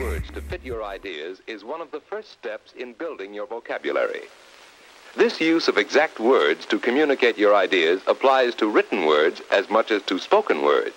words to fit your ideas is one of the first steps in building your vocabulary. This use of exact words to communicate your ideas applies to written words as much as to spoken words.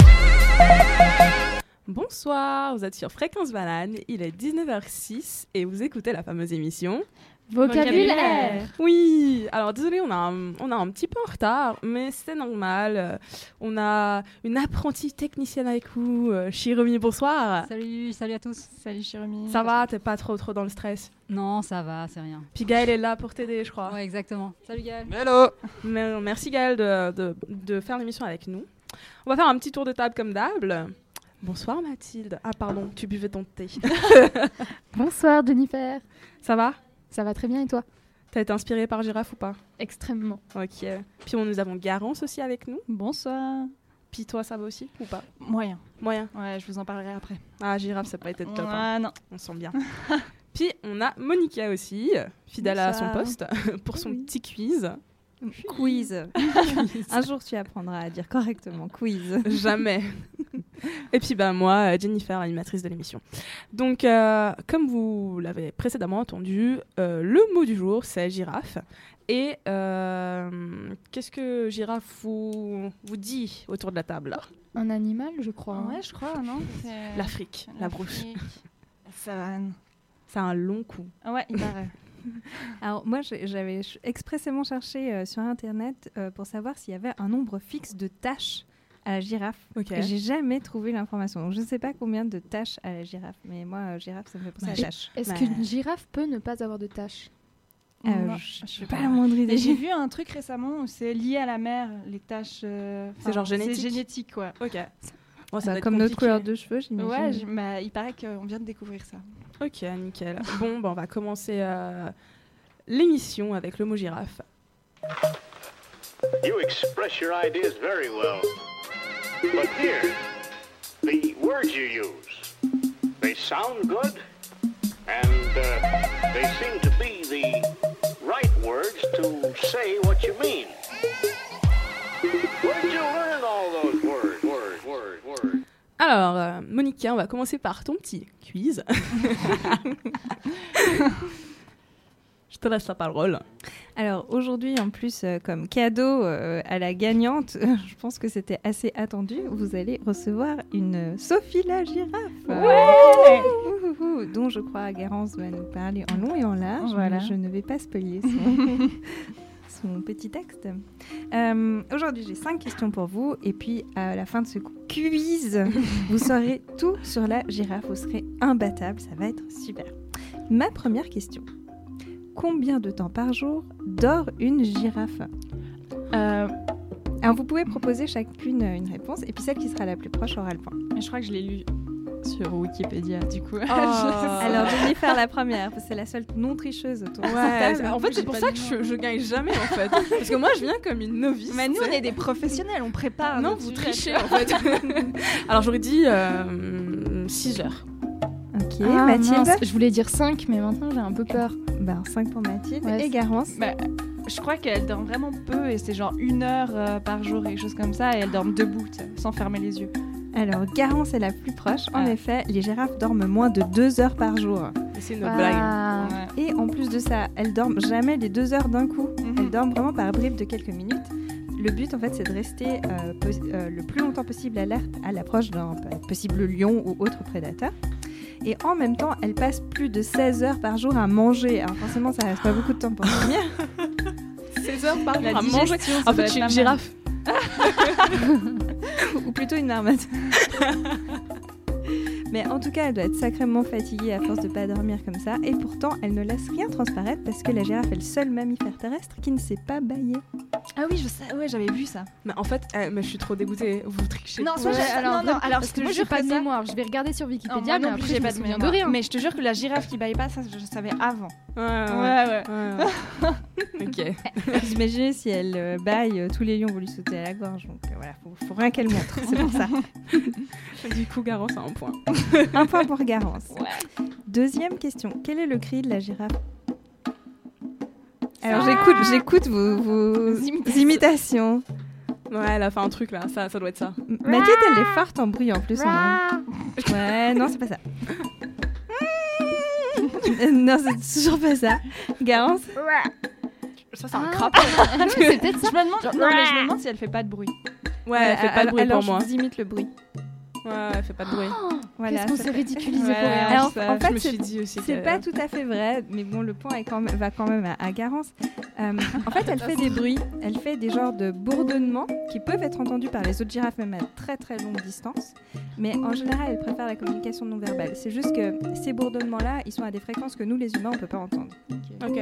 Bonsoir, vous êtes sur Fréquence Banane, il est 19h06 et vous écoutez la fameuse émission Vocabulaire. Oui, alors désolé, on a un, on a un petit peu en retard, mais c'est normal. Euh, On a une apprentie technicienne avec vous, euh, Chirumi, bonsoir. Salut, salut à tous. Salut Chirumi. Ça va, t'es pas trop trop dans le stress? Non, ça va, c'est rien. Puis Gaël est là pour t'aider, je crois. Ouais, exactement. Salut Gaël. Hello Mais- Merci Gaël de, de- de faire l'émission avec nous. On va faire un petit tour de table comme d'hab. Bonsoir Mathilde. Ah pardon, tu buvais ton thé. Bonsoir Jennifer, Ça va? Ça va très bien et toi? T'as été inspirée par Girafe ou pas? Extrêmement. Ok. Puis on, nous avons Garance aussi avec nous. Bonsoir. Puis toi, ça va aussi ou pas? Moyen. Moyen. Ouais, je vous en parlerai après. Ah, Girafe, ça n'a pas été top. hein. Ouais, non. On sent bien. Puis on a Monica aussi, fidèle à son poste, pour son Oui. petit quiz. Quiz. Un jour, tu apprendras à dire correctement quiz. Jamais. Et puis bah, moi, Jennifer, animatrice de l'émission. Donc, euh, comme vous l'avez précédemment entendu, euh, le mot du jour, c'est girafe. Et euh, qu'est-ce que girafe vous, vous dit autour de la table? Un animal, je crois. hein. Ouais, je crois, non? C'est- L'Afrique, la brousse. La savane. Ça a un long coup. Ah ouais, il paraît. Alors, moi, j'avais expressément cherché euh, sur Internet euh, pour savoir s'il y avait un nombre fixe de tâches à la girafe. Ok. Et J'ai jamais trouvé l'information. Donc, je ne sais pas combien de tâches à la girafe, mais moi, euh, girafe, ça me fait penser à tâches. Est-ce Bah. qu'une girafe peut ne pas avoir de taches Euh, je sais n'ai pas la moindre Et idée. j'ai vu un truc récemment où c'est lié à la mer, les tâches. euh, C'est genre génétique C'est génétique, quoi. Ok. Bon, ça être comme notre compliqué. couleur de cheveux, j'imagine. Ouais, j'ai- bah, il paraît qu'on vient de découvrir ça. Ok, nickel. Bon, bah, on va commencer euh, l'émission avec le mot girafe. You express your ideas very well. But here, the words you use, they sound good, and uh, they seem to be the right words to say what you mean. Where did you learn all those words, words, words, words? Alors, euh, Monica, on va commencer par ton petit quiz. Je te laisse la parole. Alors aujourd'hui, en plus, euh, comme cadeau euh, à la gagnante, je pense que c'était assez attendu, vous allez recevoir une euh, Sophie la girafe. Ouhouhou, dont je crois Garance va nous parler en long et en large. Voilà. mais Je ne vais pas spoiler son, petit texte. Euh, aujourd'hui, j'ai cinq questions pour vous. Et puis, à la fin de ce quiz, vous saurez tout sur la girafe. Vous serez imbattable. Ça va être super. Ma première question. Combien de temps par jour dort une girafe? Euh, Alors, vous pouvez proposer chacune une réponse. Et puis, celle qui sera la plus proche aura le point. je crois que je l'ai lu sur Wikipédia, du coup. Alors, je vais faire la première. parce que C'est la seule non tricheuse autour Ouais, en fait, c'est pour ça que je, je gagne jamais, en fait. Parce que moi, je viens comme une novice. Mais nous, on est des professionnels, on prépare. Non, vous sujet. trichez, en fait. Alors, j'aurais dit 6 heures. Ok, Ah, Mathilde. mince, Je voulais dire 5, mais maintenant j'ai un peu peur. Ben, 5 pour Mathilde. Ouais, et Garance. Bah, je crois qu'elle dort vraiment peu et c'est genre une heure euh, par jour et quelque chose comme ça et elle dort debout, tu sais, sans fermer les yeux. Alors, Garance est la plus proche. En Ah. effet, les girafes dorment moins de 2 heures par jour. C'est une blague. Ouais. Et en plus de ça, elles dorment jamais les 2 heures d'un coup. Mhm. Elles dorment vraiment par bribes de quelques minutes. Le but, en fait, c'est de rester euh, euh, le plus longtemps possible alerte à l'approche d'un possible lion ou autre prédateur. Et en même temps, elles passent plus de 16 heures par jour à manger. Alors forcément, ça reste pas beaucoup de temps pour dormir. 16 heures par jour à manger. En fait, je suis une girafe. ou plutôt une marmotte. Mais en tout cas, elle doit être sacrément fatiguée à force de pas dormir comme ça. Et pourtant, elle ne laisse rien transparaître parce que la girafe est le seul mammifère terrestre qui ne sait pas bailler. Ah oui, je sais, ouais, j'avais vu ça. Mais en fait, euh, mais je suis trop dégoûtée. Vous trichez. Non, Ouais, j'ai- alors, non, non, alors parce je que te moi jure pas de ça- mémoire. Je vais regarder sur Non, Wikipédia, mais non plus, après j'ai pas de mémoire. de rien. Mais je te jure que la girafe qui baille pas, ça, je, je savais avant. Ouais, ouais. Ouais, ouais. ouais, ouais. ok. Imaginez si elle euh, baille, euh, tous les lions vont lui sauter à la gorge. Donc euh, voilà, faut, faut rien qu'elle montre. C'est pour ça. Du coup, Garance a un point. Un point pour Garance. Deuxième question. Quel est le cri de la girafe Alors j'écoute, j'écoute vos, vos Imitations. imitations. Ouais, elle a fait un truc là. Ça, ça doit être ça. M- Mathilde, elle est forte en bruit en plus. on- Ouais, non, c'est pas ça. Euh, non, c'est toujours pas ça. Garance Ça, c'est un Ah, crapaud. c'est peut-être ça. Je me demande, non, mais je me demande si elle fait pas de bruit. Ouais, elle fait pas de bruit alors, pour moi. je vous imite le bruit. Ouais, elle fait pas de bruit. Voilà, Qu'est-ce qu'on s'est ridiculisé Ouais, pour rien. Alors, ça, en je fait, me c'est suis dit aussi C'est que- pas tout à fait vrai, mais bon, le point est quand même- va quand même à, à Garance. Euh, en fait, elle fait des bruits, elle fait des genres de bourdonnements qui peuvent être entendus par les autres girafes, même à très très longue distance. Mais en général, elle préfère la communication non verbale. C'est juste que ces bourdonnements-là, ils sont à des fréquences que nous, les humains, on peut pas entendre. Ok.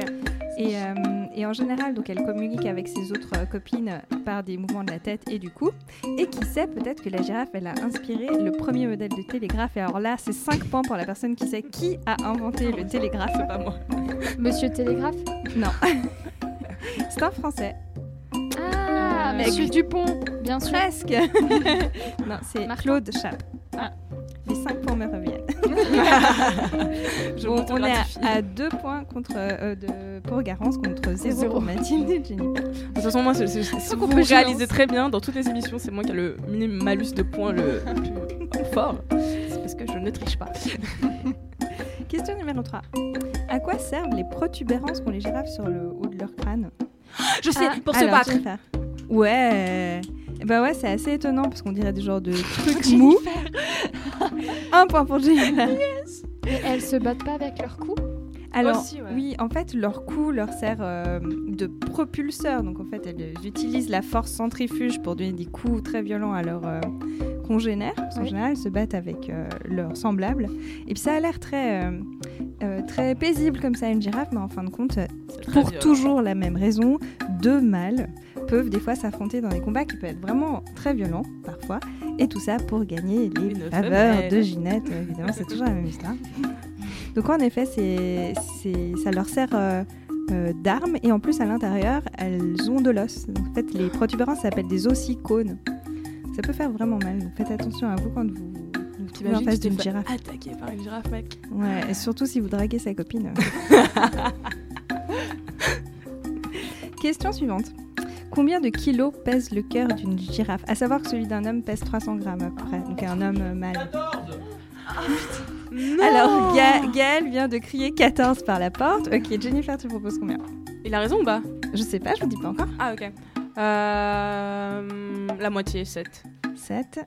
Et, euh, et en général, donc, elle communique avec ses autres euh, copines par des mouvements de la tête et du cou. Et qui sait, peut-être que la girafe, elle a inspiré le premier modèle de télégraphe. Et alors là, c'est 5 points pour la personne qui sait qui a inventé le télégraphe. Pas moi. Monsieur Télégraphe Non. c'est un français. Ah, Euh, Monsieur Dupont, bien sûr. Presque. non, c'est. Claude Chappe. Ah. Les 5 points me reviennent. Bon, on est m'autogratifie. à 2 points contre, euh, de, pour Garance contre 0 Zéro. pour Mathilde et Jennifer. De toute façon, moi, c'est- c'est- qu'on vous réalisez très bien, dans toutes les émissions, c'est moi qui ai le mini malus de points le plus fort. C'est parce que je ne triche pas. Question numéro 3. À quoi servent les protubérances qu'ont les girafes sur le haut de leur crâne? Je sais, Ah, pour se battre. Ouais. Bah ouais, c'est assez étonnant parce qu'on dirait des genres de trucs mous. Un point pour Jennifer. Mais elles se battent pas avec leur cou? Alors, Aussi, ouais. oui, en fait, leur cou leur sert euh, de propulseur. Donc, en fait, elles utilisent la force centrifuge pour donner des coups très violents à leurs euh, congénères. Parce qu'en Oui. général, elles se battent avec euh, leurs semblables. Et puis, ça a l'air très, euh, euh, très paisible comme ça, une girafe. Mais en fin de compte, pour violent. toujours la même raison, deux mâles peuvent des fois s'affronter dans des combats qui peuvent être vraiment très violents parfois. Et tout ça pour gagner les Une faveurs femelle. de Ginette. Évidemment, c'est toujours la même histoire. Donc en effet, c'est, c'est, ça leur sert euh, euh, d'arme et en plus à l'intérieur, elles ont de l'os. Donc, en fait, les protubérances s'appellent des ossicones. Ça peut faire vraiment mal. Donc faites attention à vous quand vous vous trouvez en face d'une girafe. attaquer par une girafe, mec. Ouais, et surtout si vous draguez sa copine. Question suivante. Combien de kilos pèse le cœur d'une girafe? À savoir que celui d'un homme pèse 300 grammes à peu près, donc un homme euh, mâle. Alors, Ga- Gaël vient de crier 14 par la porte. Ok, Jennifer, tu proposes combien? Il a raison ou pas? Je sais pas, je vous dis pas encore. Ah, ok. Euh, la moitié, 7. 7.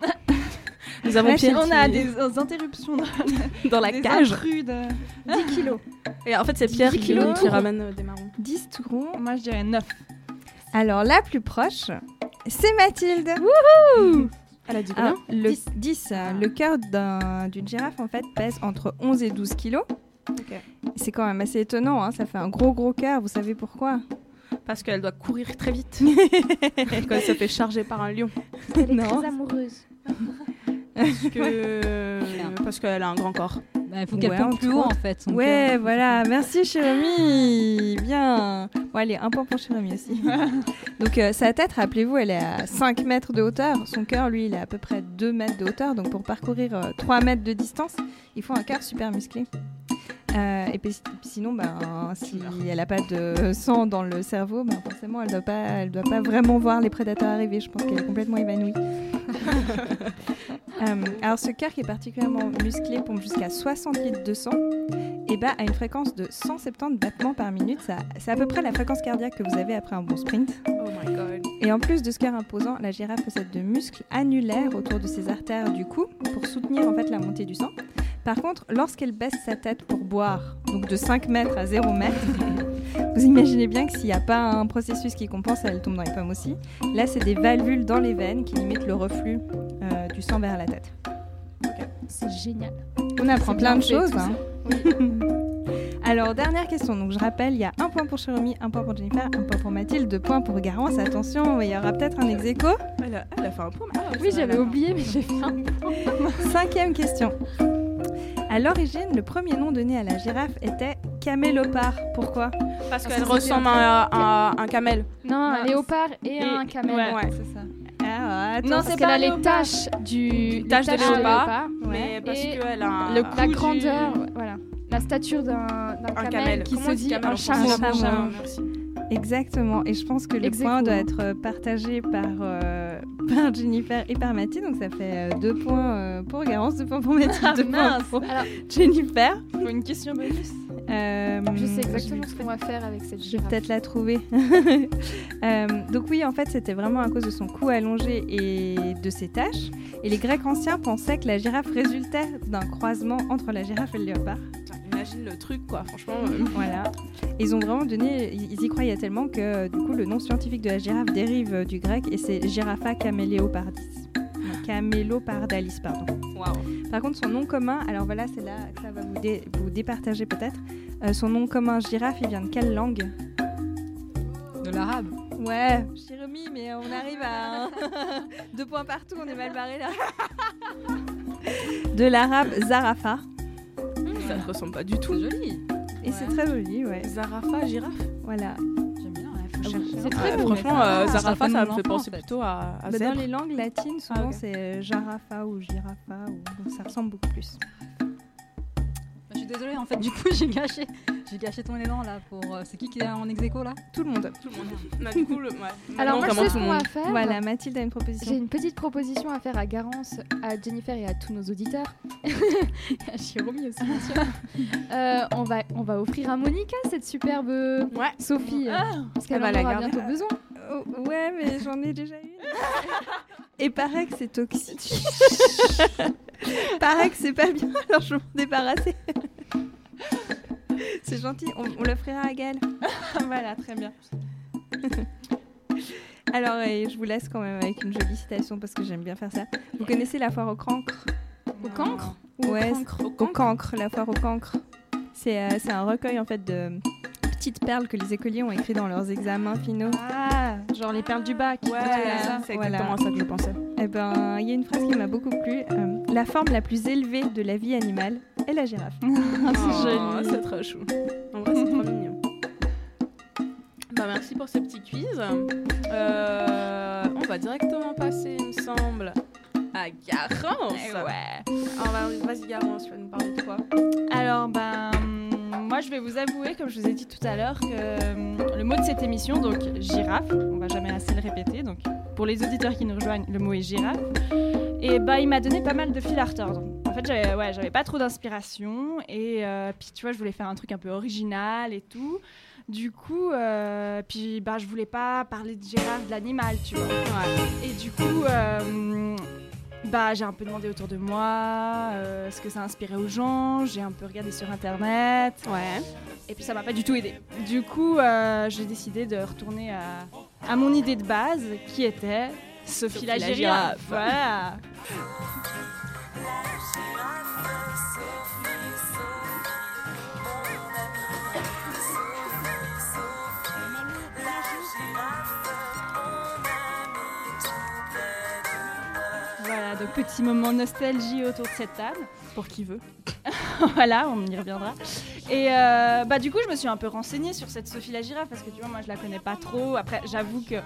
Nous avons Pierre On a qui- des euh, interruptions dans dans la des cage. intrus de- 10 kilos. Et en fait, c'est Pierre 10 qui, kilos. qui ramène euh, des marrons. 10 tout rond. Moi, je dirais 9. Alors, la plus proche, c'est Mathilde. Elle a dit combien Alors, le 10, euh, le cœur d'un- d'une girafe en fait pèse entre 11 et 12 kilos. C'est quand même assez étonnant, hein, ça fait un gros gros cœur, vous savez pourquoi? Parce qu'elle doit courir très vite. Quand elle se fait charger par un lion. Elle est Non. très amoureuse. Parce que- Parce qu'elle a un grand corps. Bah, il faut qu'elle Ouais, pompe plus haut en fait. son Ouais, cœur. voilà, merci Chérémy Bien Bon, allez, un point pour Chérémy aussi. donc euh, sa tête, rappelez-vous, elle est à 5 mètres de hauteur. Son cœur, lui, il est à peu près 2 mètres de hauteur. Donc pour parcourir euh, 3 mètres de distance, il faut un cœur super musclé. Euh, et puis, sinon, ben, si elle n'a pas de sang dans le cerveau, ben, forcément, elle ne doit, pas- elle doit pas vraiment voir les prédateurs arriver. Je pense qu'elle est complètement évanouie. Euh, alors, ce cœur qui est particulièrement musclé pompe jusqu'à 60 litres de sang et bah, à une fréquence de 170 battements par minute. C'est à peu près la fréquence cardiaque que vous avez après un bon sprint. Oh my god. Et en plus de ce cœur imposant, la girafe possède de muscles annulaires autour de ses artères du cou pour soutenir en fait la montée du sang. Par contre, lorsqu'elle baisse sa tête pour boire, donc de 5 mètres à 0 mètres, vous imaginez bien que s'il n'y a pas un processus qui compense, elle tombe dans les pommes aussi. Là, c'est des valvules dans les veines qui limitent le reflux euh, du sang vers la tête. C'est génial. On apprend plein de choses. hein. Alors, dernière question. Donc, je rappelle, il y a un point pour Chéromy, un point pour Jennifer, un point pour Mathilde, deux points pour Garance. Attention, il y aura peut-être un ex aequo. Elle a, elle a fait un point. ah, Oui, j'avais oublié, mais j'ai fait un Cinquième question. À l'origine, le premier nom donné à la girafe était camélopard. Pourquoi? Parce qu'elle que ressemble à, à un camel. Non, un Ouais. léopard et, Et- un camel. Ouais, Ouais. c'est ça. ah, attends, Non, Parce c'est qu'elle a les léopard. taches du taches de léopard. Ouais. Mais parce qu'elle a un. le- la grandeur, voilà. La stature d'un d'un Un camel, camel. qui Comment se dit un chameau. Exactement. Et je pense que le Ex point doit être euh, partagé par, euh, par Jennifer et par Mathilde. Donc ça fait euh, deux points euh, pour Garance, deux points pour Mathilde, Ah, deux points pour Alors, Jennifer. Faut une question bonus. Euh, je sais exactement ce qu'on va faire avec cette Je vais girafe. peut-être la trouver. Euh, donc oui, en fait, c'était vraiment à cause de son cou allongé et de ses taches. Et les Grecs anciens pensaient que la girafe résultait d'un croisement entre la girafe et le léopard. Imagine le truc, quoi. Franchement, euh, Voilà. Ils ont vraiment donné, ils y croyaient tellement que du coup le nom scientifique de la girafe dérive euh, du grec et c'est Giraffa caméléopardis. Camélopardalis, pardon. waouh. Par contre, son nom commun, alors voilà, c'est là que ça va vous, dé- vous départager peut-être. Euh, son nom commun girafe, il vient de quelle langue? De l'arabe. Ouais, j'ai remis, mais on arrive à deux points partout, on est mal barré là. De l'arabe Zarafa. Ça ne ressemble pas du tout. C'est joli. Et c'est très joli, ouais. Zarafa, girafe. Voilà. J'aime bien. Faut chercher. C'est un très peu. beau. franchement, euh, Zarafa, ça me fait penser en fait. plutôt à, à Bah, dans les langues latines, souvent Ah, c'est euh, Jarafa ou Girafa, ou... donc ça ressemble beaucoup plus. Je suis désolée, en fait, du coup, j'ai gâché, j'ai gâché ton élan là pour. euh, c'est qui qui est en ex aequo, là? Tout le monde. Tout le monde. Bah, du coup, le, ouais. Alors moi, je sais ce qu'on va faire. Voilà, Mathilde a une proposition. J'ai une petite proposition à faire à Garance, à Jennifer et à tous nos auditeurs. à Jérôme aussi, bien sûr. Euh, on, va, on va offrir à Monica cette superbe Ouais. Sophie. euh, parce qu'elle va en la aura garder. bientôt besoin. Oh, ouais, mais j'en ai déjà une. Et paraît que c'est toxique. paraît que c'est pas bien, alors je vais m'en débarrasser. c'est gentil, on, on l'offrira à Gaëlle. voilà, très bien. Alors, et je vous laisse quand même avec une jolie citation parce que j'aime bien faire ça. Vous connaissez la foire au cancre? Au cancre? Au Ouais, cancre? Au cancre, la foire au cancre. C'est euh, c'est un recueil en fait de petites perles que les écoliers ont écrites dans leurs examens finaux. Ah, genre les perles du bac. Ouais, Voilà, c'est voilà. exactement à ça que je pensais. Eh ben, il y a une phrase qui m'a beaucoup plu. euh, la forme la plus élevée de la vie animale est la girafe. Ah, c'est Oh, joli. C'est trop chou. En vrai, c'est trop mignon. Bah, merci pour ce petit quiz. Euh, on va directement passer, il me semble, à Garance. Eh ouais. Ah, bah, Vas-y, Garance, tu vas nous parler de quoi? Alors, ben, hum, moi, je vais vous avouer, comme je vous ai dit tout à l'heure, que hum, le mot de cette émission, donc girafe, on va jamais assez le répéter, donc pour les auditeurs qui nous rejoignent, le mot est girafe. Et bah, il m'a donné pas mal de fil à retordre. En fait, j'avais ouais, pas trop d'inspiration, et euh, puis tu vois, je voulais faire un truc un peu original et tout. Du coup, euh, puis bah, je voulais pas parler de girafe, de l'animal, tu vois. Et du coup, euh, bah, j'ai un peu demandé autour de moi euh, ce que ça inspirait aux gens. J'ai un peu regardé sur internet. Ouais. Et puis ça m'a pas du tout aidé. Du coup, euh, j'ai décidé de retourner à, à mon idée de base qui était Sophie, Sophie la la girafe. girafe. Voilà. petit moment nostalgie autour de cette table. Pour qui veut. voilà, on y reviendra. Et euh, bah du coup, je me suis un peu renseignée sur cette Sophie la girafe parce que tu vois, moi je la connais pas trop. Après, j'avoue que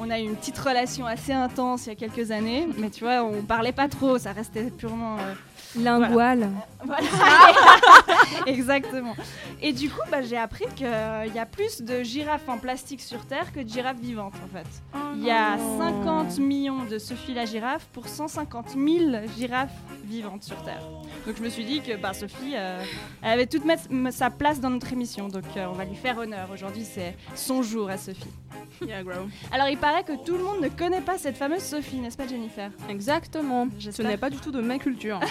on a eu une petite relation assez intense il y a quelques années, mais tu vois, on parlait pas trop, ça restait purement euh, Lingual. voilà. Exactement. Et du coup, bah, j'ai appris qu'il y a plus de girafes en plastique sur Terre que de girafes vivantes en fait. Il y a 50 millions de Sophie la girafe pour 150 000 girafes vivantes sur Terre. Donc je me suis dit que bah, Sophie, euh, elle avait toute sa place dans notre émission. Donc euh, on va lui faire honneur. Aujourd'hui, c'est son jour à Sophie. Yeah. Alors il paraît que tout le monde ne connaît pas cette fameuse Sophie, n'est-ce pas Jennifer? Exactement. Ce n'est pas du tout de ma culture.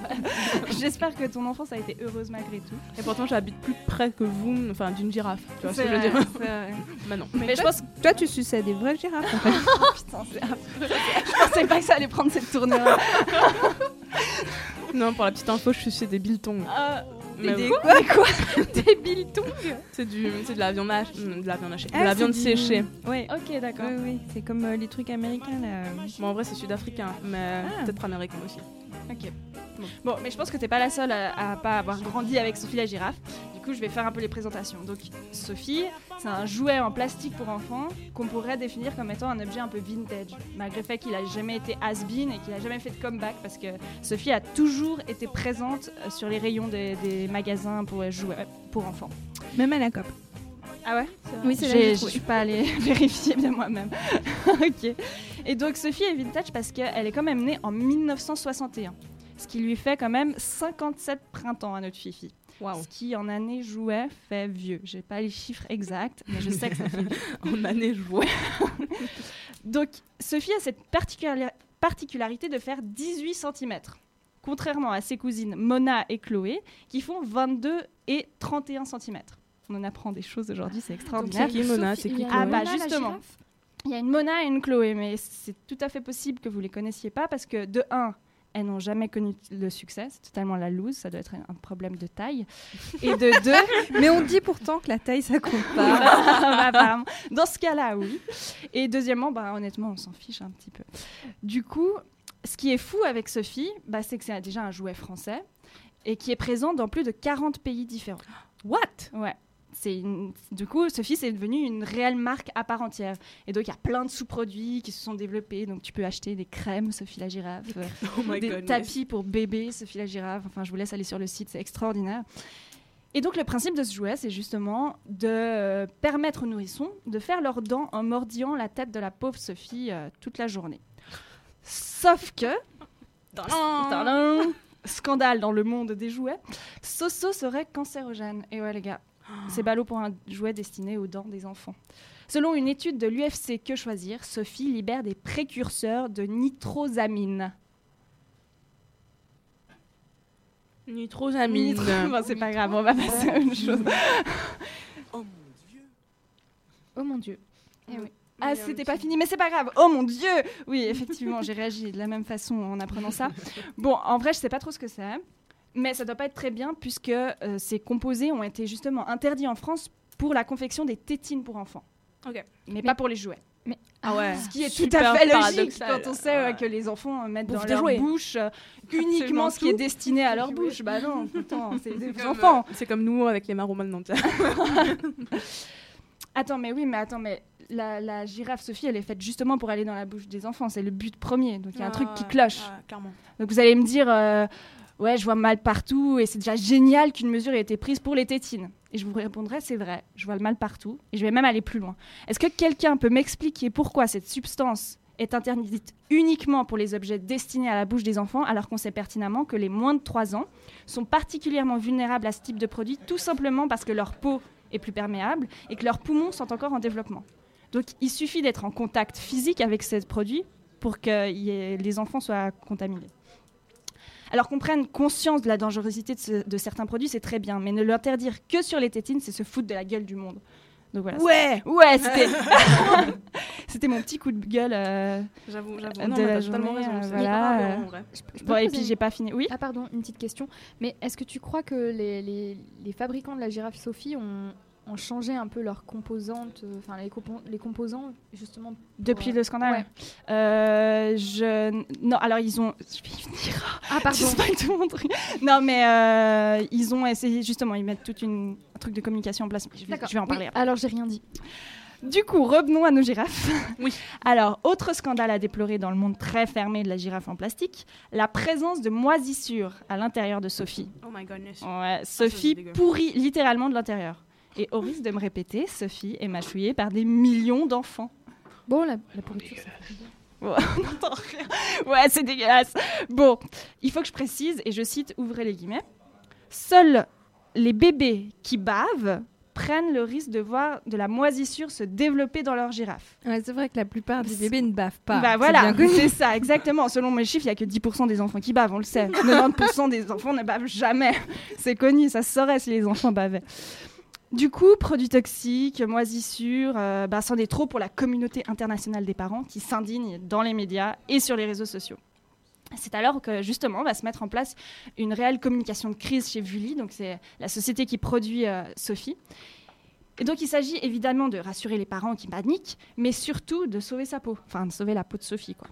J'espère que ton enfance a été heureuse malgré tout. Et pourtant, j'habite plus près que vous, enfin, d'une girafe. Tu vois ce que je veux dire. Bah non. Mais je pense Toi, tu suçais des vraies girafes en fait. Putain, c'est affreux. Je pensais pas que ça allait prendre cette tournure. Non, pour la petite info, je suis chez des biltons. Ah, Mais des quoi? Quoi, des biltons. C'est du, c'est de la viande hachée, de la viande hachée, Ah, de la viande du- séchée. Ouais. Ok, d'accord. Oui, oui, c'est comme euh, les trucs américains là. Bon, en vrai, c'est sud-africain, mais Ah. peut-être américain aussi. Ok. Bon, mais je pense que t'es pas la seule à, pas avoir grandi avec Sophie la girafe. Du coup, je vais faire un peu les présentations. Donc, Sophie, c'est un jouet en plastique pour enfants qu'on pourrait définir comme étant un objet un peu vintage, malgré le fait qu'il a jamais été has-been et qu'il a jamais fait de comeback, parce que Sophie a toujours été présente euh, sur les rayons des, des magasins pour jouets pour enfants. Même à la COP. Ah ouais Oui, c'est là Je suis pas allée vérifier bien moi-même. ok. Et donc Sophie est vintage parce qu'elle est quand même née en 1961. Ce qui lui fait quand même 57 printemps à notre Fifi. Waouh. Ce qui en année jouet fait vieux. J'ai pas les chiffres exacts, mais je sais que ça fait vieux. En année jouée. Donc Sophie a cette particular- particularité de faire 18 cm. Contrairement à ses cousines Mona et Chloé qui font 22 et 31 cm. On en apprend des choses aujourd'hui, c'est extraordinaire. c'est qui Mona C'est qui Ah bah justement. Il y a une Mona et une Chloé, mais c'est tout à fait possible que vous les connaissiez pas parce que de un, elles n'ont jamais connu le succès, c'est totalement la loose, ça doit être un problème de taille. Et de deux, Mais on dit pourtant que la taille, ça compte pas. Bah, apparemment. dans ce cas-là, oui. Et deuxièmement, bah, honnêtement, on s'en fiche un petit peu. Du coup, ce qui est fou avec Sophie, bah, c'est que c'est déjà un jouet français et qui est présent dans plus de 40 pays différents. What? Ouais. Une- Du coup, Sophie, c'est devenu une réelle marque à part entière. Et donc, il y a plein de sous-produits qui se sont développés. Donc, tu peux acheter des crèmes, Sophie la girafe, Oh des goodness. tapis pour bébé, Sophie la girafe. Enfin, je vous laisse aller sur le site, c'est extraordinaire. Et donc, le principe de ce jouet, c'est justement de euh, permettre aux nourrissons de faire leurs dents en mordillant la tête de la pauvre Sophie euh, toute la journée. Sauf que, scandale dans le monde des jouets, Soso serait cancérogène. Et ouais, les gars, c'est ballot pour un jouet destiné aux dents des enfants. Selon une étude de l'UFC Que Choisir, Sophie libère des précurseurs de nitrosamine. Nitrosamine. Nitro- Bon, c'est pas grave, on va passer à autre chose. Oh mon dieu. Eh oui. Ah, c'était pas fini, mais c'est pas grave. Oh mon dieu Oui, effectivement, j'ai réagi de la même façon en apprenant ça. Bon, en vrai, je sais pas trop ce que c'est, mais ça doit pas être très bien puisque euh, ces composés ont été justement interdits en France pour la confection des tétines pour enfants. Ok. Mais, pas pour les jouets. Ah ouais. Ce qui est tout à fait logique quand on sait Ouais. que les enfants euh, mettent dans leur jouets. bouche euh, uniquement ce qui est destiné à leur bouche. Bah non, c'est des Comme, enfants. euh, C'est comme nous avec les marrons maintenant. Attends, mais oui, mais attends, mais la, la girafe Sophie, elle est faite justement pour aller dans la bouche des enfants. C'est le but premier. Donc il y a un truc qui cloche. Clairement. Donc vous allez me dire, euh, ouais, je vois mal partout et c'est déjà génial qu'une mesure ait été prise pour les tétines. Et je vous répondrai, c'est vrai, je vois le mal partout et je vais même aller plus loin. Est-ce que quelqu'un peut m'expliquer pourquoi cette substance est interdite uniquement pour les objets destinés à la bouche des enfants alors qu'on sait pertinemment que les moins de 3 ans sont particulièrement vulnérables à ce type de produit tout simplement parce que leur peau est plus perméable et que leurs poumons sont encore en développement? Donc il suffit d'être en contact physique avec ces produits pour que les enfants soient contaminés. Alors qu'on prenne conscience de la dangerosité de, ce- de certains produits, c'est très bien, mais ne l'interdire que sur les tétines, c'est se foutre de la gueule du monde. Donc voilà. Ouais Ouais, c'était c'était mon petit coup de gueule. euh, J'avoue, j'avoue. De Non, mais totalement journée, raison. euh, voilà, euh. Je Bon, et puis j'ai pas fini. Oui. Ah pardon, une petite question. Mais est-ce que tu crois que les, les- les fabricants de la girafe Sophie ont, ont changé un peu leurs composantes, euh, enfin les, compo- les composants justement pour, Depuis euh, le scandale ouais. Euh, je... Non, alors ils ont... Je vais y venir. Ah pardon. Tout mon truc. Non, mais euh, ils ont essayé, justement, ils mettent tout une... un truc de communication en place. Je vais, D'accord. je vais en Oui, parler après. alors j'ai rien dit. Du coup, revenons à nos girafes. Oui. Alors, autre scandale à déplorer dans le monde très fermé de la girafe en plastique, la présence de moisissures à l'intérieur de Sophie. Oh my goodness. Ouais, c'est Sophie pourrit littéralement de l'intérieur. Et au risque de me répéter, Sophie est mâchouillée par des millions d'enfants. Bon, la, la pourriture, bien. On n'entend rien. Ouais, c'est dégueulasse. Bon, il faut que je précise, et je cite, ouvrez les guillemets, seuls les bébés qui bavent prennent le risque de voir de la moisissure se développer dans leur girafe. Ouais, c'est vrai que la plupart des bébés ne bavent pas. bah voilà, c'est ça, exactement. Selon mes chiffres, il n'y a que 10% des enfants qui bavent, on le sait. 90% des enfants ne bavent jamais. C'est connu, ça se saurait si les enfants bavaient. Du coup, produits toxiques, moisissures, euh, bah, c'en est trop pour la communauté internationale des parents qui s'indignent dans les médias et sur les réseaux sociaux. C'est alors que justement va se mettre en place une réelle communication de crise chez Vully, donc c'est la société qui produit euh, Sophie. Et donc il s'agit évidemment de rassurer les parents qui paniquent, mais surtout de sauver sa peau, enfin de sauver la peau de Sophie quoi.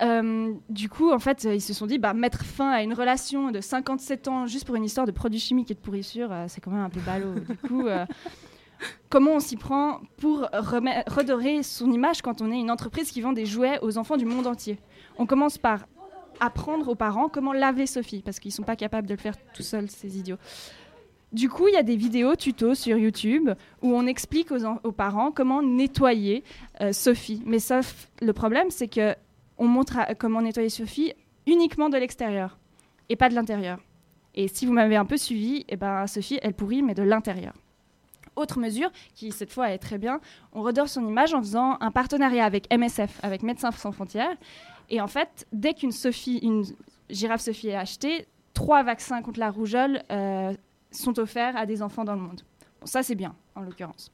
Euh, du coup, en fait, euh, ils se sont dit, bah, mettre fin à une relation de 57 ans juste pour une histoire de produits chimiques et de pourrissure, euh, c'est quand même un peu ballot. du coup, euh, comment on s'y prend pour redorer son image quand on est une entreprise qui vend des jouets aux enfants du monde entier? On commence par apprendre aux parents comment laver Sophie, parce qu'ils sont pas capables de le faire tout seuls, ces idiots. Du coup, il y a des vidéos tutos sur YouTube où on explique aux, en- aux parents comment nettoyer Sophie. Mais sauf le problème, c'est que on montre à- comment nettoyer Sophie uniquement de l'extérieur et pas de l'intérieur. Et si vous m'avez un peu suivi, eh ben, Sophie, elle pourrit, mais de l'intérieur. Autre mesure, qui cette fois est très bien, on redore son image en faisant un partenariat avec MSF, avec Médecins sans frontières. Et en fait, dès qu'une Sophie, une girafe Sophie est achetée, trois vaccins contre la rougeole euh, sont offerts à des enfants dans le monde. Bon, ça c'est bien, en l'occurrence.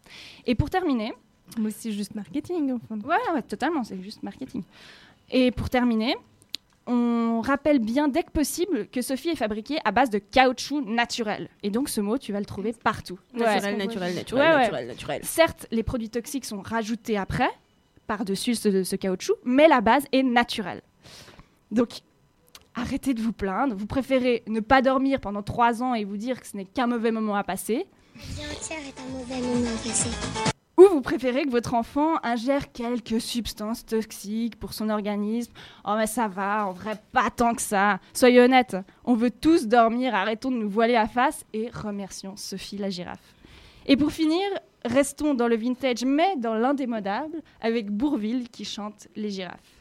Et pour terminer, Mais c'est juste marketing, en fin de Ouais, ouais, totalement, c'est juste marketing. Et pour terminer, on rappelle bien dès que possible que Sophie est fabriquée à base de caoutchouc naturel. Et donc ce mot, tu vas le trouver partout. Naturel, Ouais. naturel, naturel, Ouais, ouais. naturel, naturel. Certes, les produits toxiques sont rajoutés après, par-dessus ce, ce caoutchouc, mais la base est naturelle. Donc, arrêtez de vous plaindre. Vous préférez ne pas dormir pendant trois ans et vous dire que ce n'est qu'un mauvais moment à passer. vie entière est un mauvais moment passé. Ou vous préférez que votre enfant ingère quelques substances toxiques pour son organisme? Oh mais ça va, en vrai pas tant que ça. Soyez honnêtes, on veut tous dormir, arrêtons de nous voiler la face et remercions Sophie la girafe. Et pour finir, restons dans le vintage mais dans l'indémodable avec Bourville qui chante les girafes.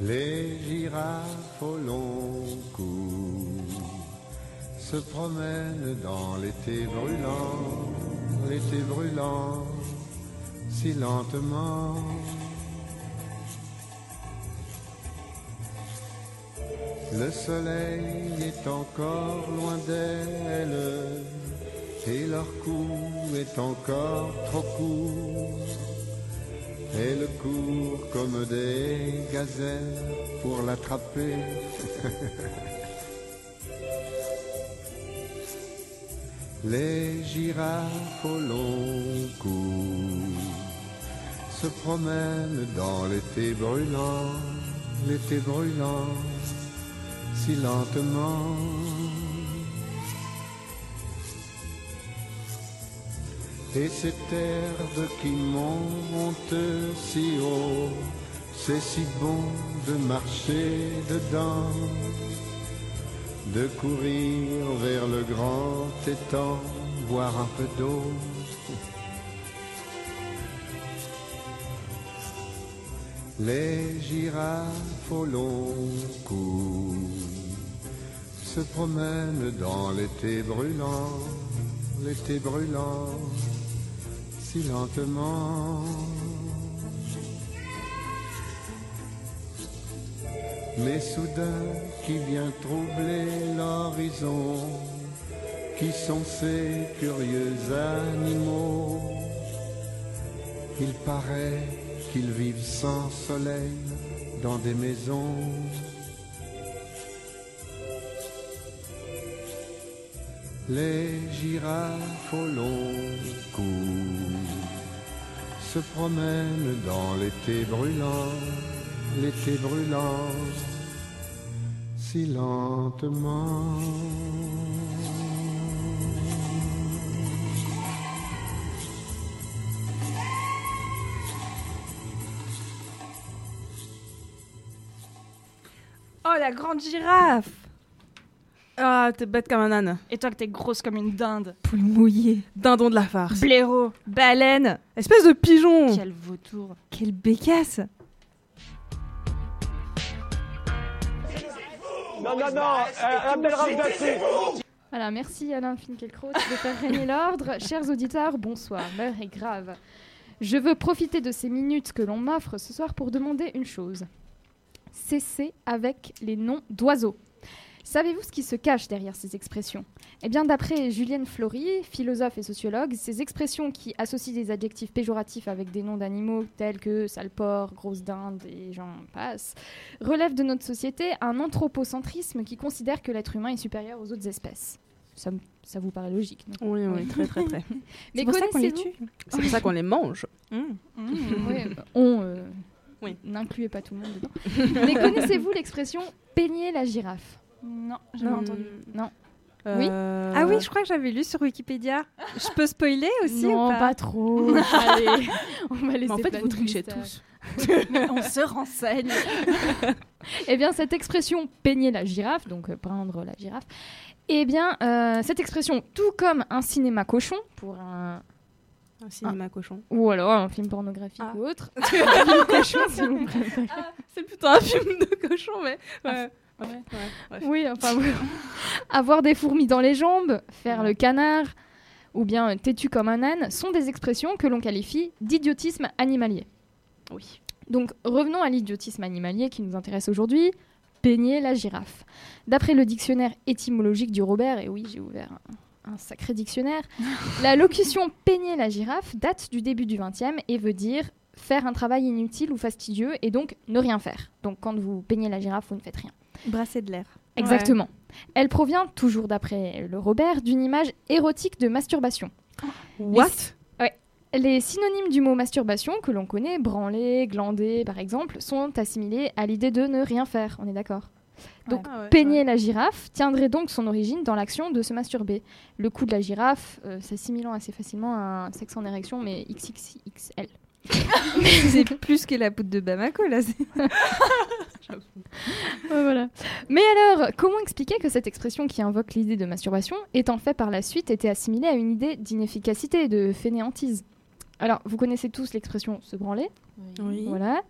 Les girafes au long cou se promènent dans l'été brûlant, l'été brûlant, si lentement. Le soleil est encore loin d'elles et leur cou est encore trop court. Elles courent comme des gazelles pour l'attraper. Les girafes au long cou se promènent dans l'été brûlant, l'été brûlant, si lentement. Et cette herbe qui monte si haut, c'est si bon de marcher dedans, de courir vers le grand étang, boire un peu d'eau. Les girafes au long cou se promènent dans l'été brûlant, l'été brûlant lentement. Mais soudain qui vient troubler l'horizon, qui sont ces curieux animaux Il paraît qu'ils vivent sans soleil dans des maisons. Les girafes au long cou se promènent dans l'été brûlant, l'été brûlant, si lentement. Oh, la grande girafe Ah, t'es bête comme un âne. Et toi que t'es grosse comme une dinde. Poule mouillée. Dindon de la farce. Blaireau. Baleine Espèce de pigeon. Quel vautour. Quelle bécasse Non, non, non, euh. Voilà, merci Alain Finkielkraut de faire régner l'ordre. Chers auditeurs, bonsoir. L'heure est grave. Je veux profiter de ces minutes que l'on m'offre ce soir pour demander une chose. Cessez avec les noms d'oiseaux. Savez-vous ce qui se cache derrière ces expressions? Eh bien, d'après Julienne Flory, philosophe et sociologue, ces expressions qui associent des adjectifs péjoratifs avec des noms d'animaux tels que sale porc, grosse dinde et j'en passe, relèvent de notre société un anthropocentrisme qui considère que l'être humain est supérieur aux autres espèces. Ça, vous paraît logique, non? Oui, oui, très, très, très. Mais C'est pour ça qu'on les tue. C'est pour ça qu'on les mange. Mmh. Ouais, bah, on euh, Oui. n'incluez pas tout le monde dedans. Mais connaissez-vous l'expression peigner la girafe? Non, j'ai pas Non. entendu. Oui. Euh, Ah oui, je crois que j'avais lu sur Wikipédia. Je peux spoiler aussi Non, ou pas, pas, trop. Allez, on va laisser Mais en fait, vous trichez tous. On se renseigne. Eh bien, cette expression peigner la girafe, donc euh, prendre la girafe, eh bien, euh, cette expression, tout comme un cinéma cochon, pour un. Un cinéma cochon. Ou alors un film pornographique Ah. ou autre. un film cochon, si vous préférez. C'est plutôt un film de cochon, mais. Ouais. Ouais, ouais, bref. Oui, enfin, avoir des fourmis dans les jambes, faire le canard, ou bien têtu comme un âne, sont des expressions que l'on qualifie d'idiotisme animalier. Oui. Donc revenons à l'idiotisme animalier qui nous intéresse aujourd'hui. Peigner la girafe. D'après le dictionnaire étymologique du Robert, et oui j'ai ouvert un, un sacré dictionnaire, la locution peigner la girafe date du début du XXe et veut dire faire un travail inutile ou fastidieux et donc ne rien faire. Donc quand vous peignez la girafe, vous ne faites rien. Brasser de l'air. Exactement. Elle provient, toujours d'après le Robert, d'une image érotique de masturbation. What? Les, ouais. Les synonymes du mot masturbation que l'on connaît, branler, glander par exemple, sont assimilés à l'idée de ne rien faire, on est d'accord? Donc, Ah ouais, peigner la girafe tiendrait donc son origine dans l'action de se masturber. Le cou de la girafe euh, s'assimilant assez facilement à un sexe en érection, mais XXXL. c'est plus que la poudre de Bamako là. Ouais, voilà. Mais alors, comment expliquer que cette expression qui invoque l'idée de masturbation ait en fait par la suite été assimilée à une idée d'inefficacité, de fainéantise? Alors, vous connaissez tous l'expression se branler. Oui. Voilà.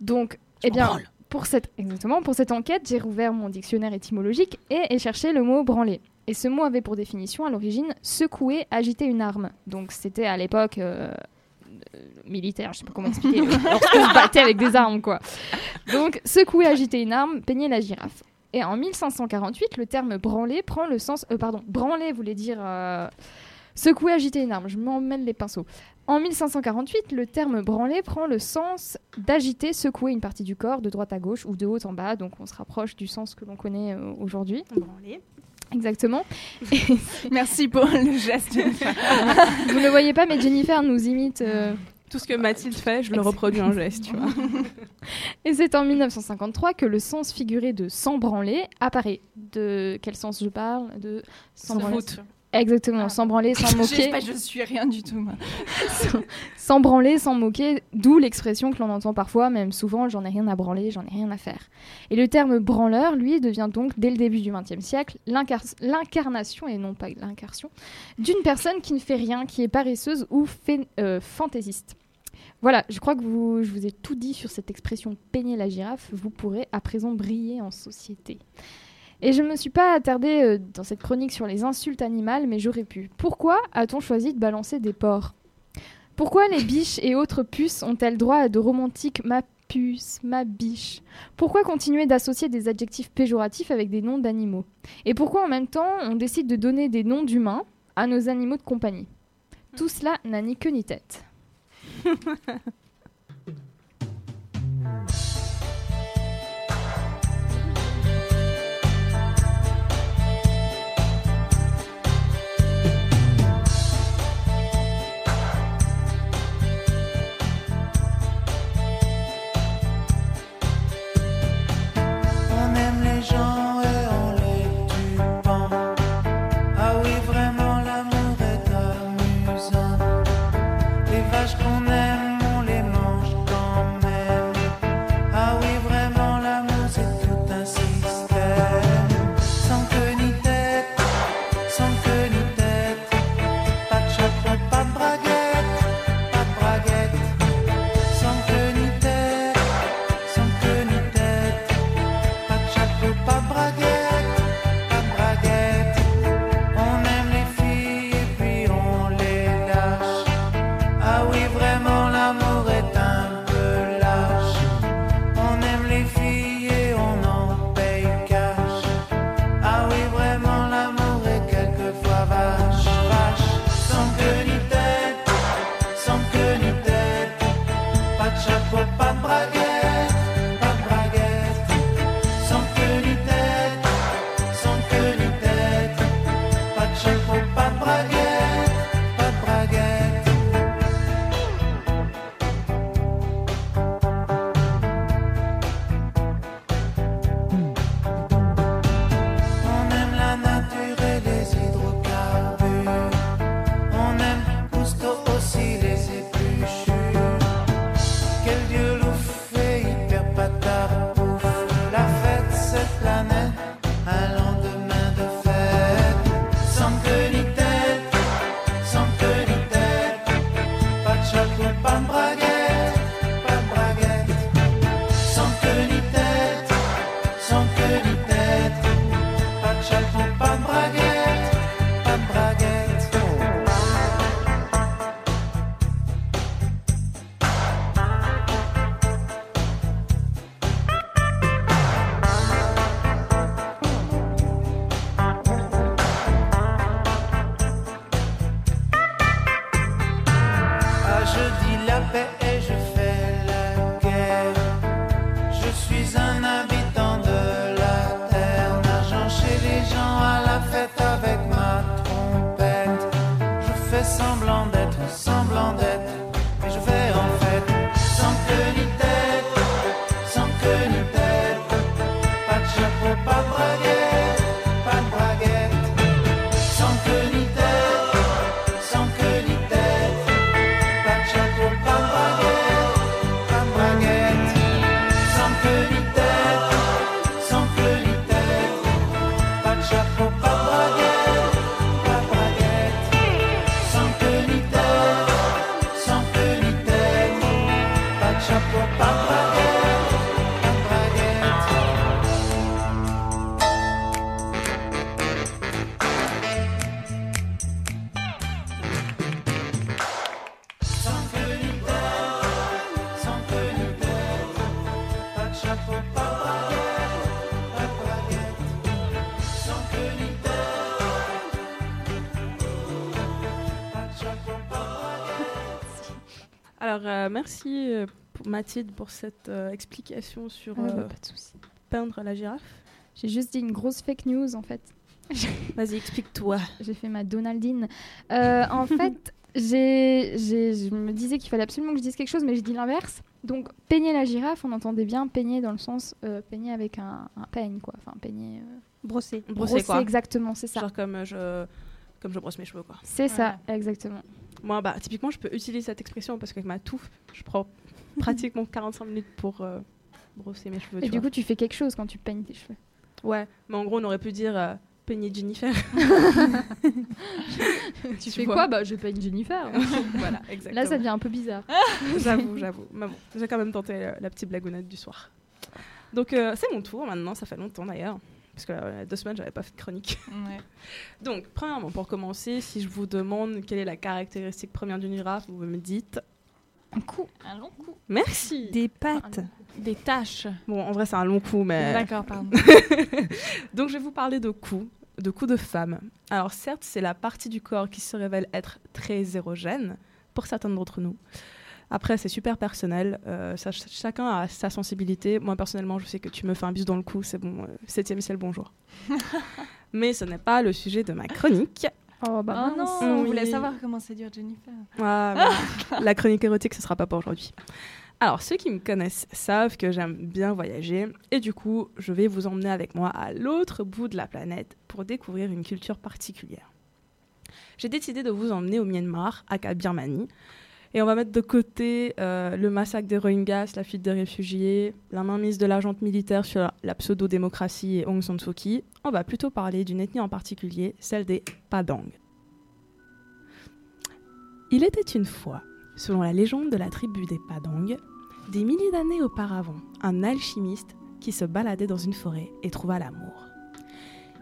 Donc, eh bien, pour cette, exactement, pour cette enquête, j'ai rouvert mon dictionnaire étymologique et ai cherché le mot branler. Et ce mot avait pour définition à l'origine secouer, agiter une arme. Donc, c'était à l'époque euh, militaire, je sais pas comment expliquer, lorsqu'on se battait avec des armes, quoi. Donc, secouer, agiter une arme, peigner la girafe. Et en 1548, le terme branler prend le sens. euh, pardon, branler voulait dire euh, secouer, agiter une arme. Je m'emmène les pinceaux. En 1548, le terme branler prend le sens d'agiter, secouer une partie du corps de droite à gauche ou de haut en bas. Donc, on se rapproche du sens que l'on connaît euh, aujourd'hui. Exactement. Merci pour le geste. Vous ne voyez pas, mais Jennifer nous imite. euh, Tout ce que Mathilde fait, je le reproduis en geste, tu vois. Et c'est en 1953 que le sens figuré de sans branler apparaît. De quel sens je parle? De sans Foutre. Exactement, sans branler, sans Je, moquer. pas, je suis rien du tout. moi. sans, sans branler, sans moquer, d'où l'expression que l'on entend parfois, même souvent, j'en ai rien à branler, j'en ai rien à faire. Et le terme branleur, lui, devient donc, dès le début du XXe siècle, l'incar- l'incarnation, et non pas l'incarnation, d'une personne qui ne fait rien, qui est paresseuse ou euh, fantaisiste. Voilà, je crois que vous, je vous ai tout dit sur cette expression peigner la girafe. Vous pourrez à présent briller en société. Et je ne me suis pas attardée euh, dans cette chronique sur les insultes animales, mais j'aurais pu. Pourquoi a-t-on choisi de balancer des porcs? Pourquoi les biches et autres puces ont-elles droit à de romantiques ma puce, ma biche? Pourquoi continuer d'associer des adjectifs péjoratifs avec des noms d'animaux? Et pourquoi en même temps on décide de donner des noms d'humains à nos animaux de compagnie? Tout cela n'a ni queue ni tête. Euh, merci euh, pour Mathilde pour cette euh, explication sur Ah, bah, euh, pas de souci. peindre la girafe. J'ai juste dit une grosse fake news en fait. Vas-y, explique-toi. J'ai fait ma Donaldine. Euh, en fait, j'ai, j'ai- je me disais qu'il fallait absolument que je dise quelque chose, mais j'ai dit l'inverse. Donc, peigner la girafe, on entendait bien peigner dans le sens euh, peigner avec un, un peigne, quoi. Enfin, peigner. euh, Brosser. Brosser, quoi. exactement, c'est ça. Genre comme je, comme je brosse mes cheveux, quoi. C'est ça, exactement. Moi, bah, typiquement, je peux utiliser cette expression parce qu'avec ma touffe, je prends pratiquement 45 minutes pour euh, brosser mes cheveux. Et tu du vois. coup, tu fais quelque chose quand tu peignes tes cheveux. Ouais, mais en gros, on aurait pu dire euh, peigner Jennifer. Tu fais quoi? Bah, je peigne Jennifer. voilà, exactement. Là, ça devient un peu bizarre. j'avoue, j'avoue. Mais bon, j'ai quand même tenté euh, la petite blagounette du soir. Donc, euh, c'est mon tour maintenant, ça fait longtemps d'ailleurs. Parce que euh, il y a deux semaines, j'avais pas fait de chronique. Ouais. Donc, premièrement, pour commencer, si je vous demande quelle est la caractéristique première d'une girafe, vous me dites. Un coup. Un long coup. Merci. Des pattes. Des taches. Bon, en vrai, c'est un long coup, mais. D'accord, pardon. Donc, je vais vous parler de coups, de coups de femme. Alors, certes, c'est la partie du corps qui se révèle être très érogène pour certains d'entre nous. Après, c'est super personnel. euh, ça- ch- chacun a sa sensibilité. Moi, personnellement, je sais que tu me fais un bus dans le cou, c'est bon. euh, septième ciel, bonjour. Mais ce n'est pas le sujet de ma chronique. Oh, bah oh non, mince. on Oui. voulait savoir comment séduire Jennifer. Ah, la chronique érotique, ce sera pas pour aujourd'hui. Alors, ceux qui me connaissent savent que j'aime bien voyager et du coup, je vais vous emmener avec moi à l'autre bout de la planète pour découvrir une culture particulière. J'ai décidé de vous emmener au Myanmar, à Birmanie, et on va mettre de côté euh, le massacre des Rohingyas, la fuite des réfugiés, la mainmise de la junte militaire sur la pseudo-démocratie et Aung San Suu Kyi. On va plutôt parler d'une ethnie en particulier, celle des Padang. Il était une fois, selon la légende de la tribu des Padang, des milliers d'années auparavant, un alchimiste qui se baladait dans une forêt et trouva l'amour.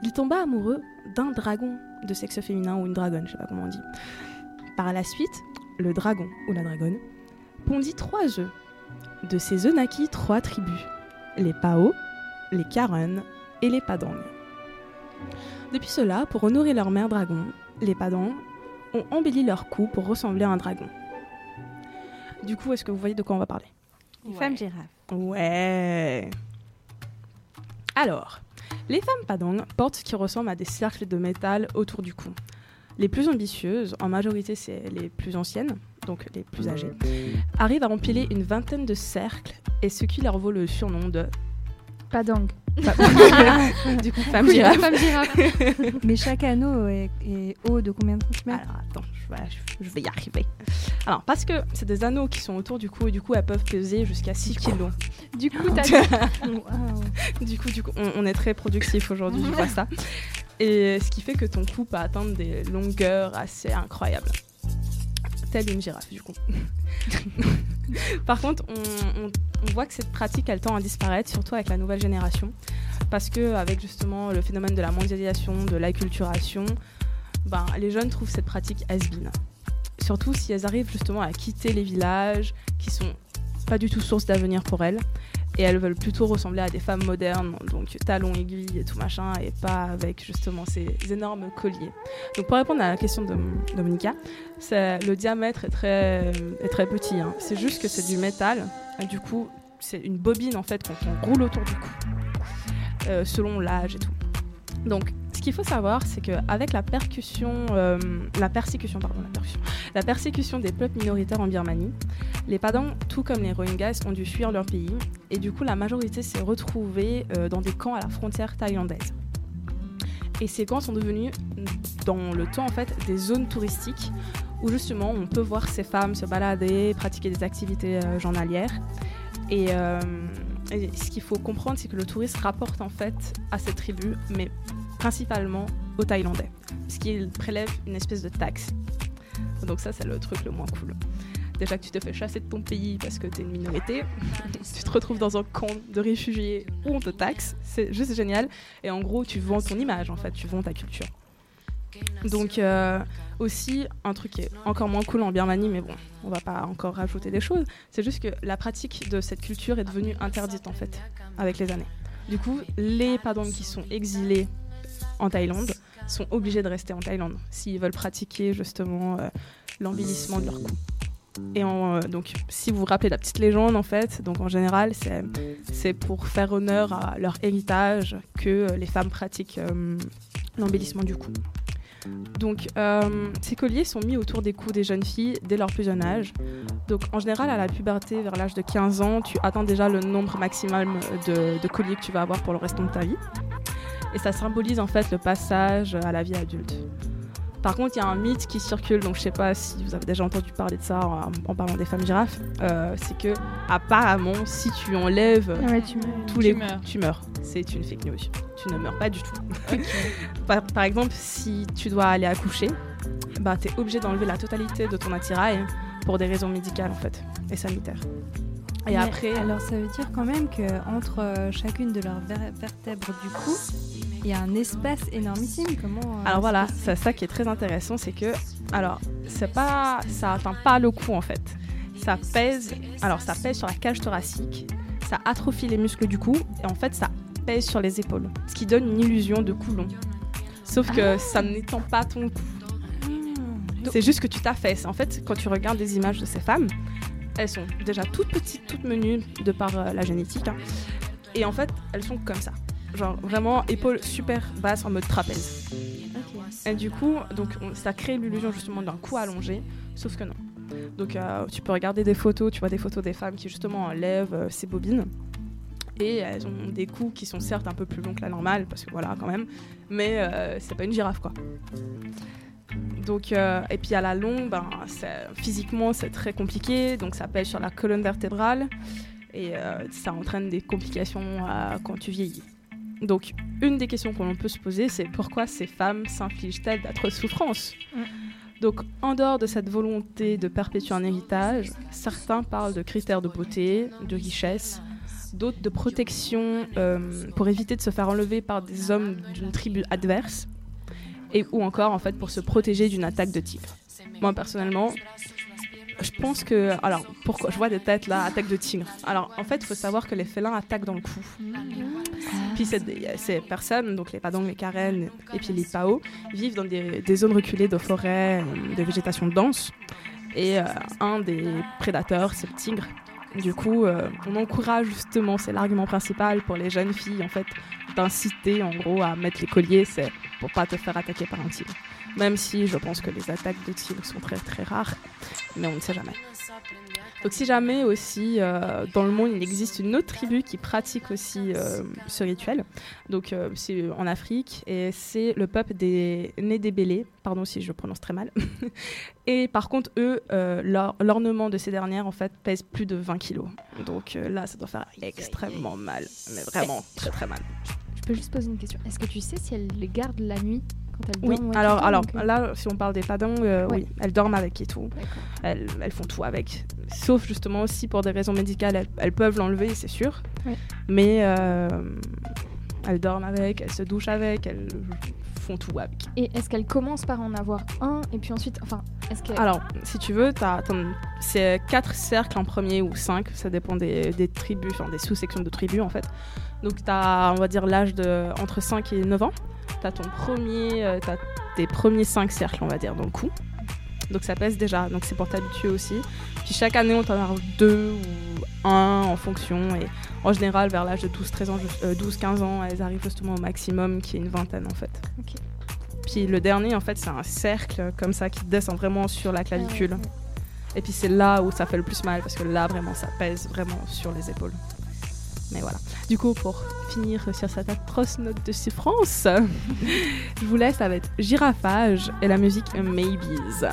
Il tomba amoureux d'un dragon de sexe féminin ou une dragonne, je sais pas comment on dit. Par la suite, le dragon ou la dragonne pondit trois œufs. De ces œufs naquit trois tribus les Pao, les Karen et les Padang. Depuis cela, pour honorer leur mère dragon, les Padang ont embelli leur cou pour ressembler à un dragon. Du coup, est-ce que vous voyez de quoi on va parler? Les femmes girafes. Ouais. Alors, les femmes padang portent ce qui ressemble à des cercles de métal autour du cou. Les plus ambitieuses, en majorité c'est les plus anciennes, donc les plus âgées, arrivent à empiler une vingtaine de cercles et ce qui leur vaut le surnom de Padang. du coup femme Oui, girafe. femme girafe. Mais chaque anneau est, est haut de combien de centimètres Alors attends, je vais, je vais y arriver. Alors parce que c'est des anneaux qui sont autour du cou et du coup elles peuvent peser jusqu'à 6 kilos. Du coup, du coup, du coup on, on est très productif aujourd'hui, je vois ça. Et ce qui fait que ton cou peut atteindre des longueurs assez incroyables. Telle une girafe, du coup. Par contre, on, on- on voit que cette pratique, elle tend à disparaître, surtout avec la nouvelle génération. Parce que avec justement le phénomène de la mondialisation, de l'acculturation, ben, les jeunes trouvent cette pratique has-been. Surtout si elles arrivent justement à quitter les villages, qui sont pas du tout source d'avenir pour elles. Et elles veulent plutôt ressembler à des femmes modernes, donc talons aiguilles et tout machin, et pas avec justement ces énormes colliers. Donc pour répondre à la question de Dominica, le diamètre est très, petit. hein. C'est juste que c'est du métal. Et du coup, c'est une bobine en fait qu'on roule autour du cou, euh, selon l'âge et tout. Qu'il faut savoir, c'est qu'avec la euh, la persécution, pardon, la la persécution des peuples minoritaires en Birmanie, les Padans, tout comme les Rohingyas, ont dû fuir leur pays, et du coup, la majorité s'est retrouvée euh, dans des camps à la frontière thaïlandaise. Et ces camps sont devenus, dans le temps en fait, des zones touristiques où justement on peut voir ces femmes se balader, pratiquer des activités euh, journalières. Et, et ce qu'il faut comprendre, c'est que le touriste rapporte en fait à cette tribu, mais principalement aux Thaïlandais, puisqu'ils prélèvent une espèce de taxe. Donc ça, c'est le truc le moins cool. Déjà que tu te fais chasser de ton pays parce que tu es une minorité, tu te retrouves dans un camp de réfugiés où on te taxe, c'est juste génial. Et en gros, tu vends ton image, en fait, tu vends ta culture. Donc euh, aussi, un truc qui est encore moins cool en Birmanie, mais bon, on va pas encore rajouter des choses, c'est juste que la pratique de cette culture est devenue interdite en fait, avec les années. Du coup, les Padang qui sont exilés en Thaïlande sont obligés de rester en Thaïlande s'ils veulent pratiquer justement euh, l'embellissement de leur cou. Et euh, donc, si vous vous rappelez la petite légende, en fait, donc en général, c'est pour faire honneur à leur héritage que les femmes pratiquent l'embellissement du cou. Donc, euh, ces colliers sont mis autour des cous des jeunes filles dès leur plus jeune âge. Donc, en général, à la puberté, vers l'âge de 15 ans, tu atteins déjà le nombre maximal de, de colliers que tu vas avoir pour le restant de ta vie. Et ça symbolise en fait le passage à la vie adulte. Par contre, il y a un mythe qui circule, donc je sais pas si vous avez déjà entendu parler de ça en, en parlant des femmes girafes. euh, c'est que apparemment, si tu enlèves Ah ouais, tu tous Tu les meurs. tu meurs. C'est une fake news. Tu ne meurs pas du tout. par, par exemple, si tu dois aller accoucher, bah tu es obligé d'enlever la totalité de ton attirail pour des raisons médicales en fait et sanitaires. Et Mais après, Alors ça veut dire quand même que entre euh, chacune de leurs ver- vertèbres du cou, il y a un espace énormissime. Comment euh, Alors voilà, c'est ça qui est très intéressant, c'est que, alors, c'est pas, ça atteint pas le cou en fait. Ça pèse, alors ça pèse sur la cage thoracique, ça atrophie les muscles du cou et en fait ça pèse sur les épaules, ce qui donne une illusion de cou long. Sauf que ça n'étend pas ton cou. C'est juste que tu t'affaisses. En fait, quand tu regardes des images de ces femmes, elles sont déjà toutes petites, toutes menues de par euh, la génétique. hein. Et en fait, elles sont comme ça. Genre vraiment épaules super basses en mode trapèze. Et du coup, donc, on- ça crée l'illusion justement d'un cou allongé, sauf que non. Donc euh, tu peux regarder des photos, tu vois des photos des femmes qui justement enlèvent euh, ces bobines. Et elles ont des coups qui sont certes un peu plus longs que la normale, parce que voilà quand même, mais euh, c'est pas une girafe quoi. Donc, et puis à la longue, ben, physiquement c'est très compliqué, donc ça pèse sur la colonne vertébrale et ça entraîne des complications quand tu vieillis. Donc, une des questions qu'on peut se poser, c'est pourquoi ces femmes s'infligent-elles d'atroces souffrances Donc, en dehors de cette volonté de perpétuer un héritage, certains parlent de critères de beauté, de richesse, d'autres de protection euh, pour éviter de se faire enlever par des hommes d'une tribu adverse, et ou encore en fait pour se protéger d'une attaque de tigre. Moi personnellement, je pense que alors pourquoi je vois des têtes là attaque de tigre. Alors en fait, il faut savoir que les félins attaquent dans le cou. Puis ces personnes, donc les Padang, les Karen et puis les Pao, vivent dans des, zones reculées de forêts, de végétation dense. Et euh, un des prédateurs, c'est le tigre. Du coup, euh, on encourage justement, c'est l'argument principal pour les jeunes filles, en fait, d'inciter en gros à mettre les colliers, c'est pour pas te faire attaquer par un tigre. Même si je pense que les attaques de tigres sont très très rares, mais on ne sait jamais. Donc si jamais aussi euh, dans le monde il existe une autre tribu qui pratique aussi euh, ce rituel, donc euh, c'est en Afrique et c'est le peuple des Nédébélés, pardon si je prononce très mal. et par contre eux, l'or- l'ornement de ces dernières en fait pèse plus de 20 kilos. Donc là ça doit faire extrêmement mal, mais vraiment très très mal. Je peux juste poser une question. Est-ce que tu sais si elles les gardent la nuit? Quand elles Oui, dorment ouais, alors, alors donc, euh, là, si on parle des padans, euh, Ouais. oui, elles dorment avec et tout. Elles, elles font tout avec. Sauf justement aussi pour des raisons médicales, elles, elles peuvent l'enlever, c'est sûr. Ouais. Mais euh, elles dorment avec, elles se douchent avec, elles font tout avec. Et est-ce qu'elle commence par en avoir un et puis ensuite, enfin, est-ce que Alors, si tu veux, c'est quatre cercles en premier ou cinq, ça dépend des, des tribus, enfin des sous-sections de tribus en fait. Donc tu as, on va dire, l'âge de entre 5 et 9 ans. Tu as ton premier, euh, t'as tes premiers cinq cercles, on va dire, dans le coup. Donc ça pèse déjà, donc c'est pour t'habituer aussi. Puis chaque année, on t'en a deux ou un en fonction. Et en général, vers l'âge de 12-13 ans, euh, 12-15 ans, elles arrivent justement au maximum, qui est une vingtaine en fait. Puis le dernier, en fait, c'est un cercle comme ça qui descend vraiment sur la clavicule. ouais. Et puis c'est là où ça fait le plus mal parce que là vraiment ça pèse vraiment sur les épaules. Mais voilà. Du coup, pour finir sur cette atroce note de souffrance, je vous laisse avec Girafage et la musique Maybes.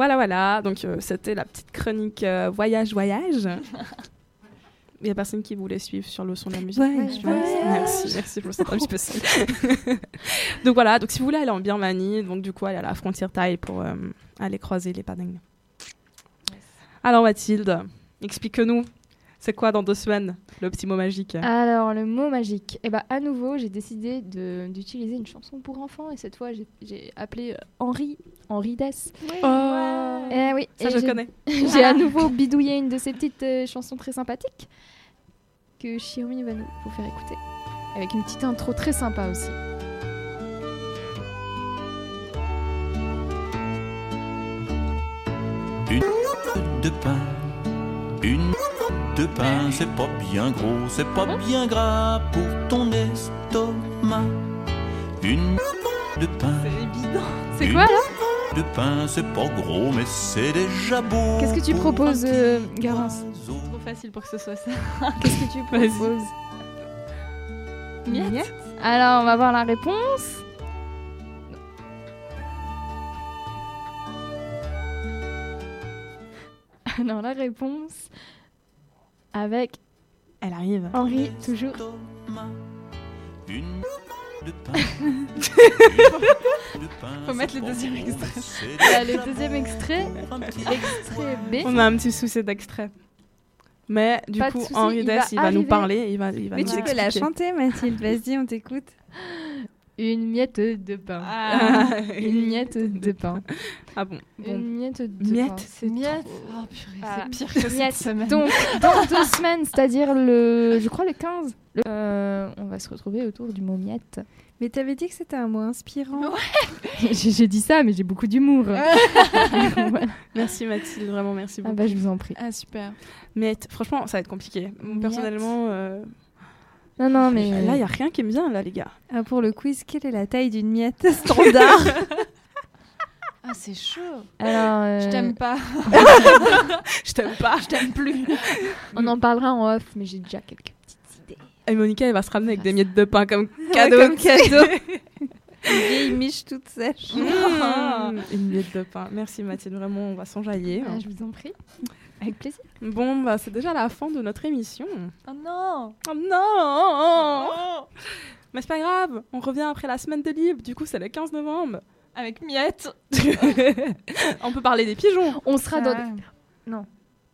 Voilà, voilà. Donc, euh, c'était la petite chronique euh, voyage, voyage. Il n'y a personne qui voulait suivre sur le son de la musique. Voyage, Merci, merci, merci pour cette un seule. donc voilà, donc si vous voulez aller en Birmanie, donc du coup aller à la frontière thaï pour euh, aller croiser les Padang. Alors Mathilde, explique-nous, c'est quoi dans deux semaines le petit mot magique Alors, le mot magique. Eh ben, à nouveau, j'ai décidé de- d'utiliser une chanson pour enfants et cette fois, j'ai- j'ai appelé euh, Henri, Henri Dess. Oh, Eh oui, ça et je j'ai- connais. J'ai à nouveau bidouillé une de ces petites euh, chansons très sympathiques que Shirumi va nous vous faire écouter. Avec une petite intro très sympa aussi. Une de pain, une de pain, c'est pas bien gros, c'est pas bien gras pour ton estomac. Une de pain, C'est évident. C'est quoi là? de pain, c'est pas gros, mais c'est déjà beau. Qu'est-ce que tu proposes, euh, Garance oiseau. Trop facile pour que ce soit ça. Qu'est-ce que tu proposes? Miette. Alors, on va voir la réponse. Alors, la réponse avec Elle arrive. Henri, toujours. Une de pain. Une de pain, Faut mettre le deuxième extrait. déjà le deuxième extrait, extrait B. On a un petit souci d'extrait. Mais du Pas coup, Henri il Dess, va il va nous parler, il va, il va Mais nous tu peux la chanter, Mathilde. Vas-y, on t'écoute. Une miette de pain. Ah, Une miette de pain. Ah bon. bon. Une miette de Miette. pain. c'est miette. Oh purée, Ah, c'est pire que cette Miette. semaine. Donc, dans deux semaines, c'est-à-dire le, je crois le 15, le- euh, on va se retrouver autour du mot miette. Mais t'avais dit que c'était un mot inspirant. j'ai j'ai dit ça, mais j'ai beaucoup d'humour. Voilà. Merci Mathilde, vraiment merci Ah beaucoup. bah, je vous en prie. Ah super. T- franchement, ça va être compliqué. Miette. Personnellement, euh, Non, non, mais là, il n'y a rien qui me vient, là, les gars. Ah, pour le quiz, quelle est la taille d'une miette standard Ah c'est chaud. alors, euh, Je t'aime pas. Je t'aime pas. Je t'aime plus. on en parlera en off, mais j'ai déjà quelques petites idées. Et Monica, elle va se ramener avec des miettes de pain comme cadeau. Comme cadeau. Une vieille miche toute sèche. Mmh, Une miette de pain. Merci Mathilde, vraiment, on va s'enjailler. Ah, je vous en prie. Avec plaisir. Bon, bah, c'est déjà la fin de notre émission. Oh non. Oh non Mais c'est pas grave, on revient après la semaine de libre, du coup c'est le 15 novembre. Avec miette. on peut parler des pigeons. On sera dans... Ah. Non.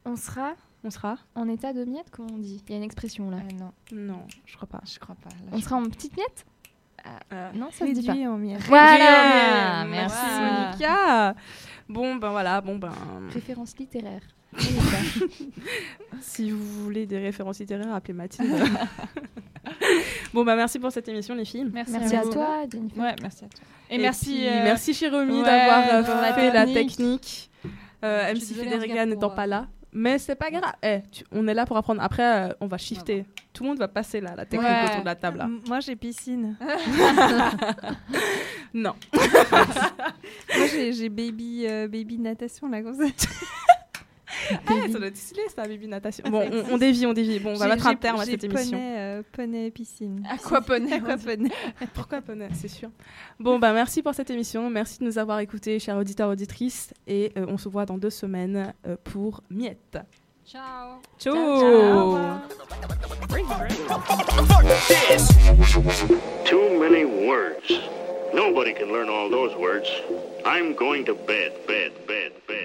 On sera On sera en état de miette, comment on dit Il y a une expression là. Ah, non, Non, je crois pas. je crois pas. Là, On sera en petite miette Euh, Non, ça se dit pas. En miette. Voilà. Merci Monica. Bon ben voilà, bon ben Référence littéraire. si vous voulez des références littéraires, appelez Mathilde. bon ben merci pour cette émission les filles. Merci, Merci à toi, Jennifer. Ouais, merci à toi. Et, Et merci. puis, euh, merci Chiromi ouais, d'avoir euh, fait la technique. Euh, MC Federica n'étant pas euh, là. Mais c'est pas grave. Eh, tu- on est là pour apprendre. Après, euh, on va shifter. Tout le monde va passer là, la technique Ouais. autour de la table. Là. Moi, j'ai piscine. Non. Moi, j'ai j'ai baby, euh, baby natation, là, comme ça. Eh, ça doit être stylé, ça, baby natation. Ah, Bon, on, on dévie, on dévie. Bon, on va mettre un terme à cette émission. Poney, euh, poney piscine. Aquaponais. Aquaponey. Pourquoi pas, c'est sûr. Bon, bah merci pour cette émission. Merci de nous avoir écoutés, chers auditeurs, auditrices. Et euh, on se voit dans deux semaines euh, pour Miette. Ciao. Ciao. Too many words. Nobody can learn all those words. I'm going to bed, bed, bed, bed.